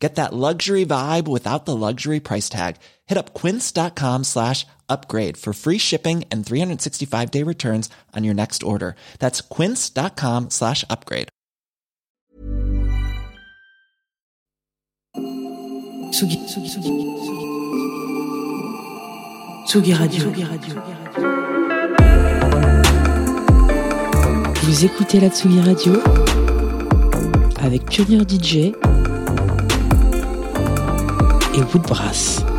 Get that luxury vibe without the luxury price tag. Hit up quince.com slash upgrade for free shipping and 365 day returns on your next order. That's quince.com slash upgrade. Tsugi, Tsugi, Tsugi, Tsugi Radio. Tsugi Radio. Vous écoutez la Tsugi Radio avec Pioneer DJ et Woodbrass.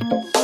Thank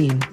being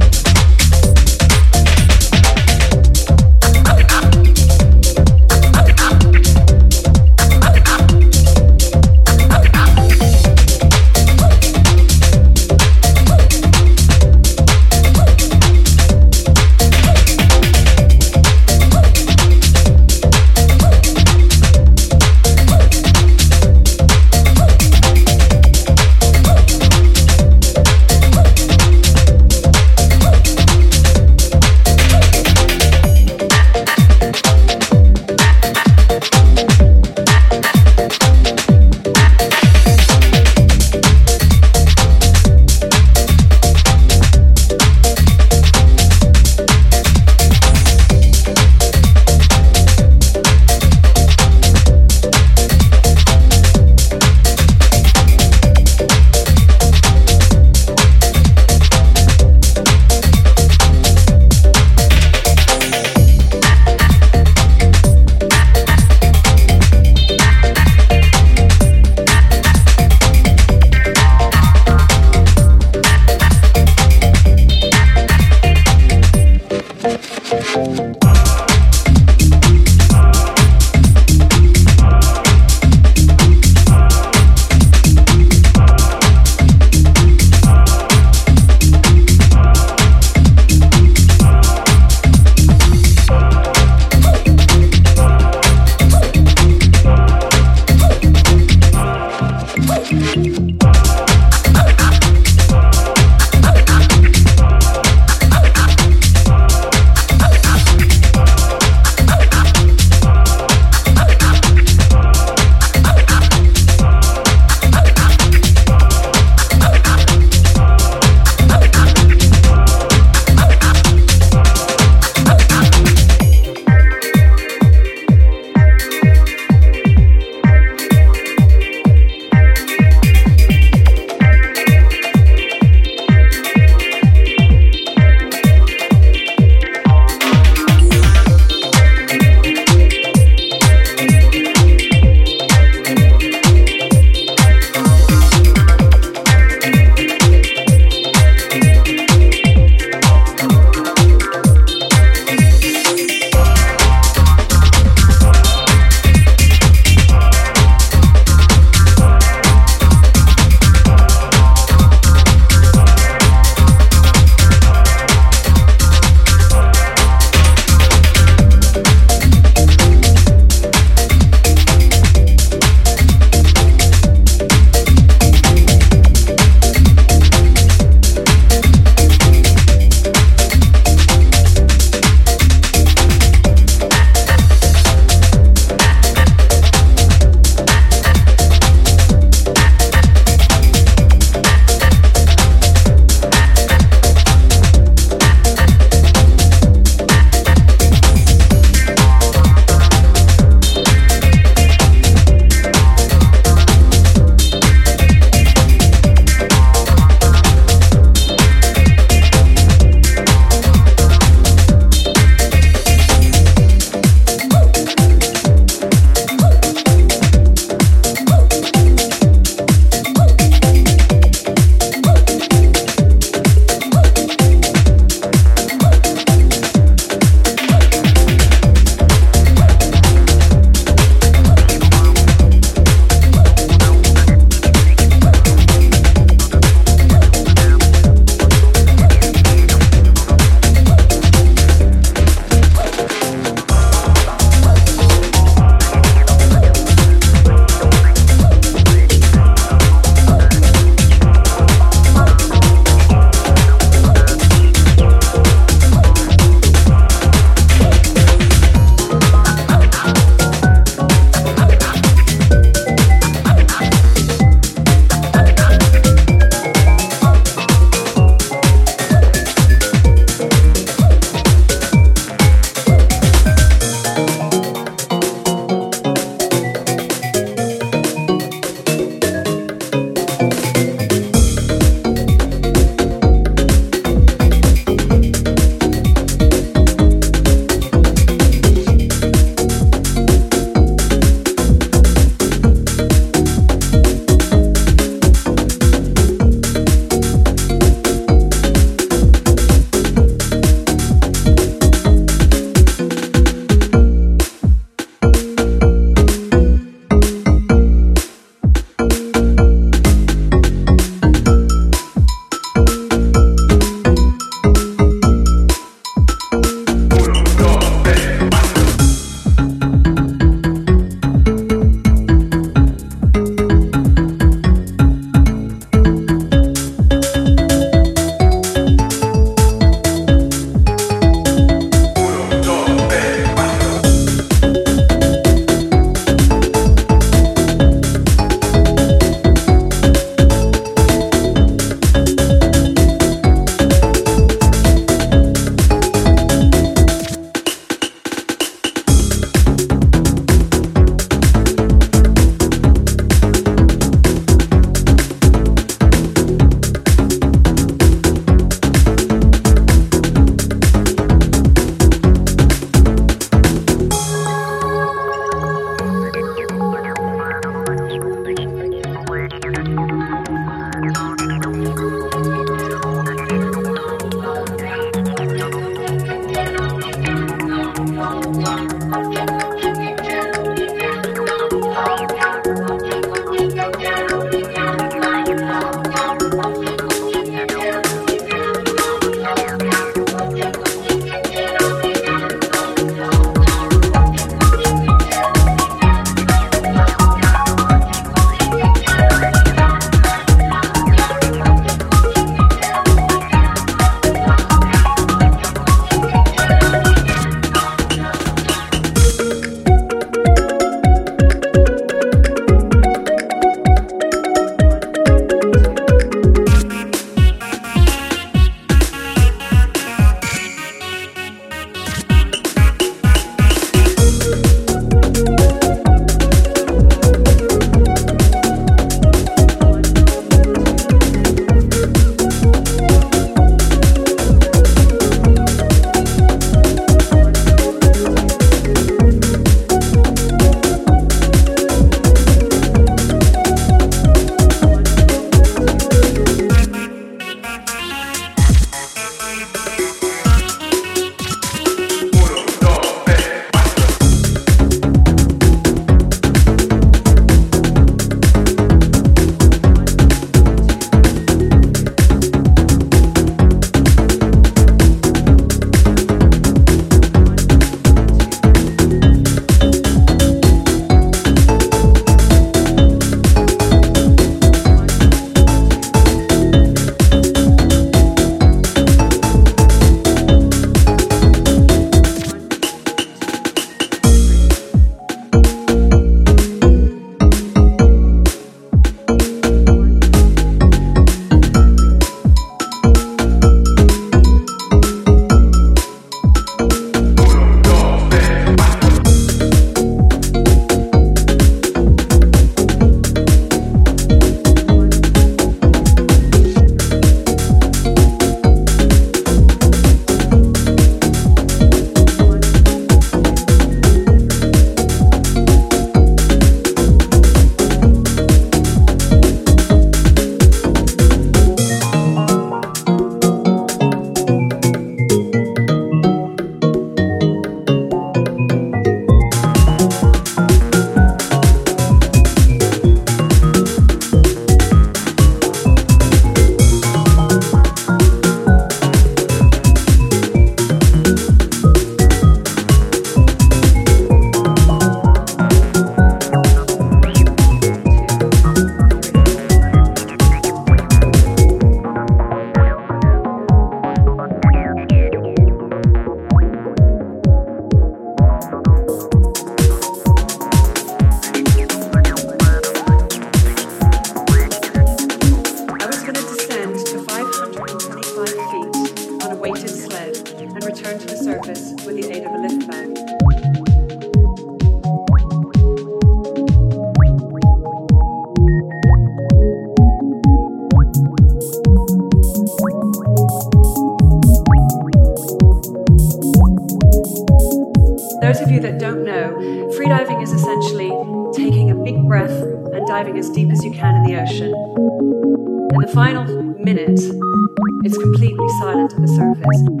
it's completely silent at the surface.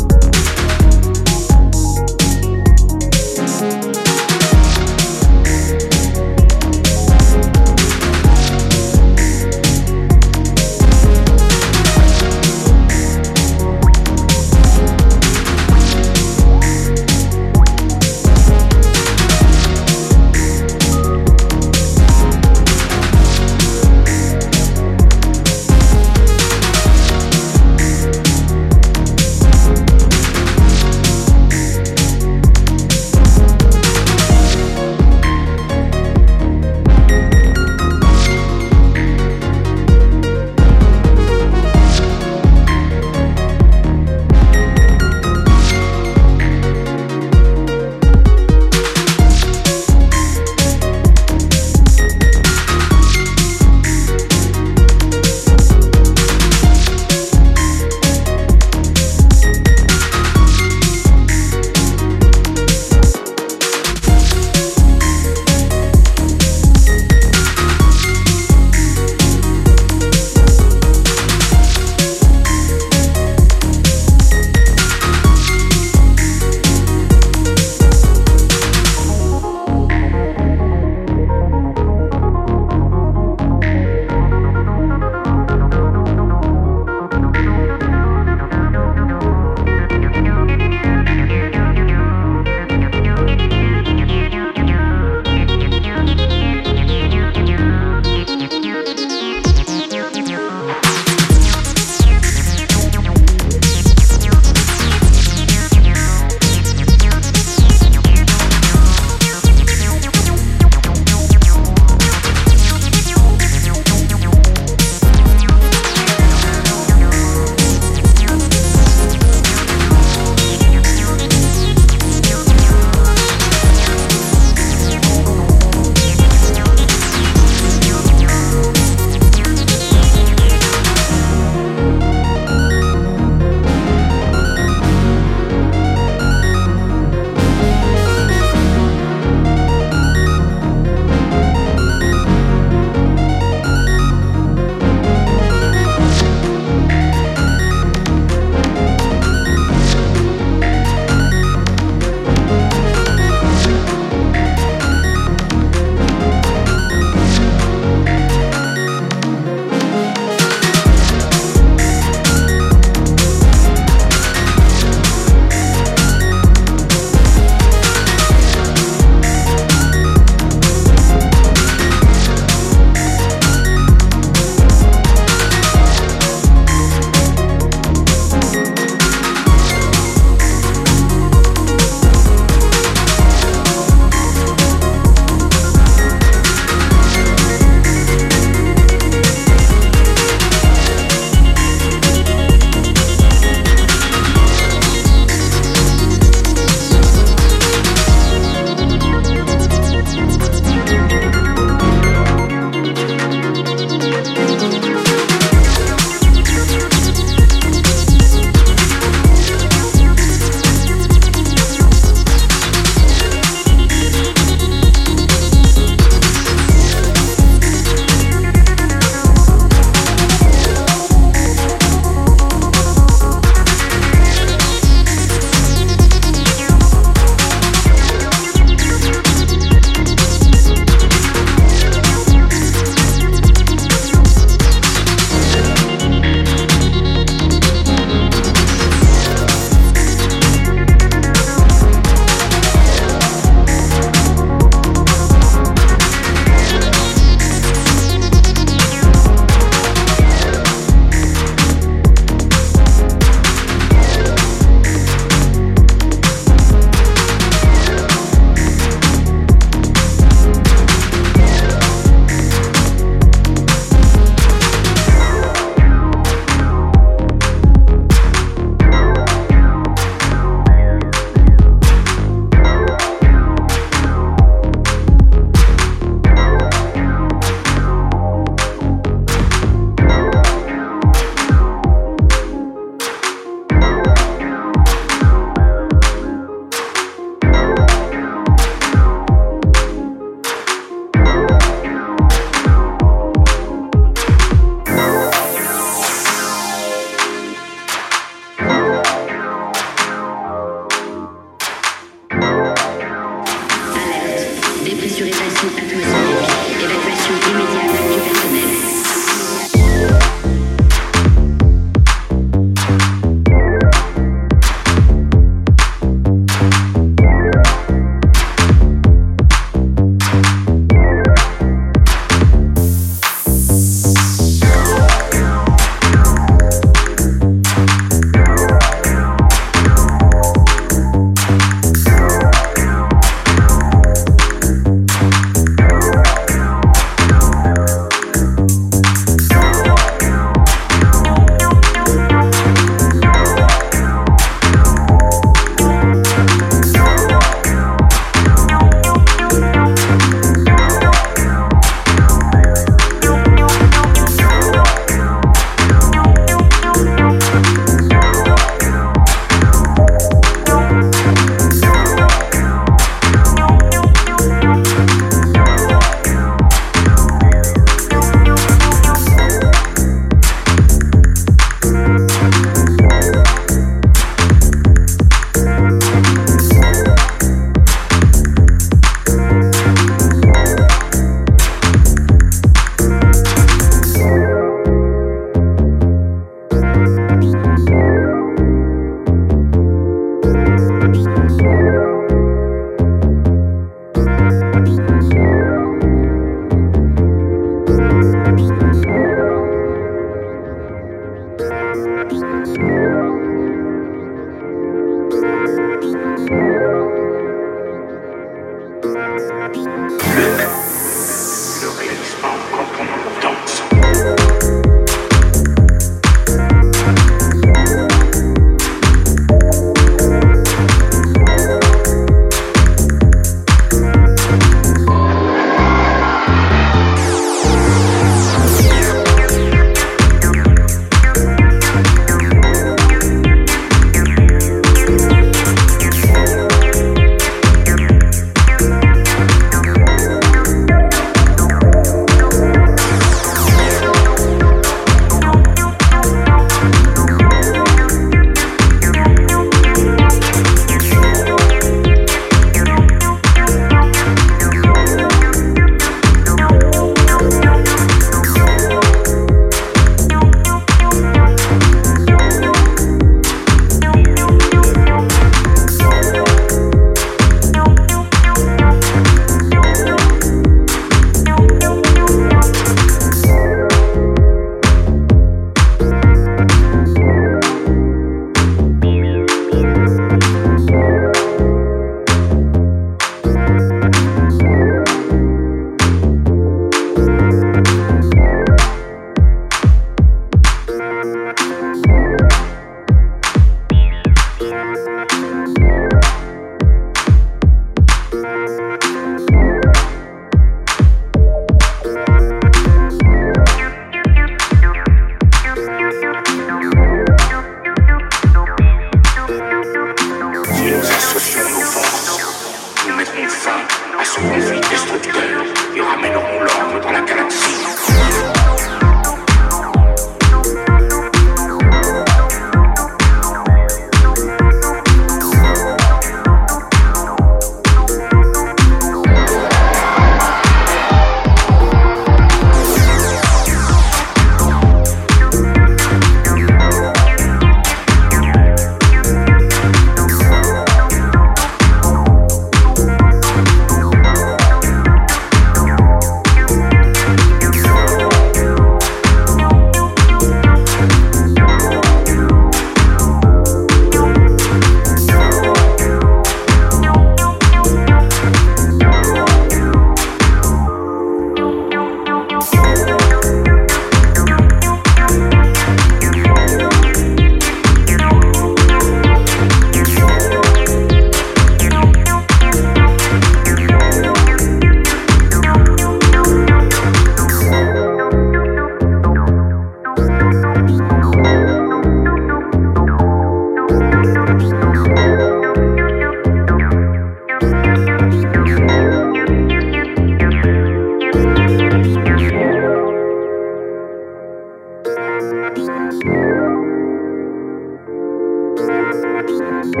Tsugi.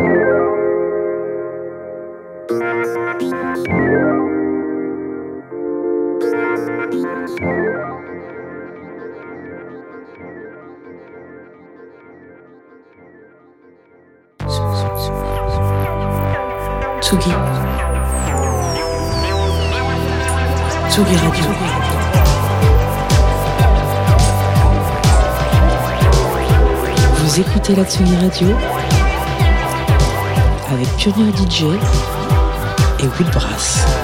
Tsugi Radio. Vous écoutez la Tsugi Radio avec Pionnier DJ et Will Brass.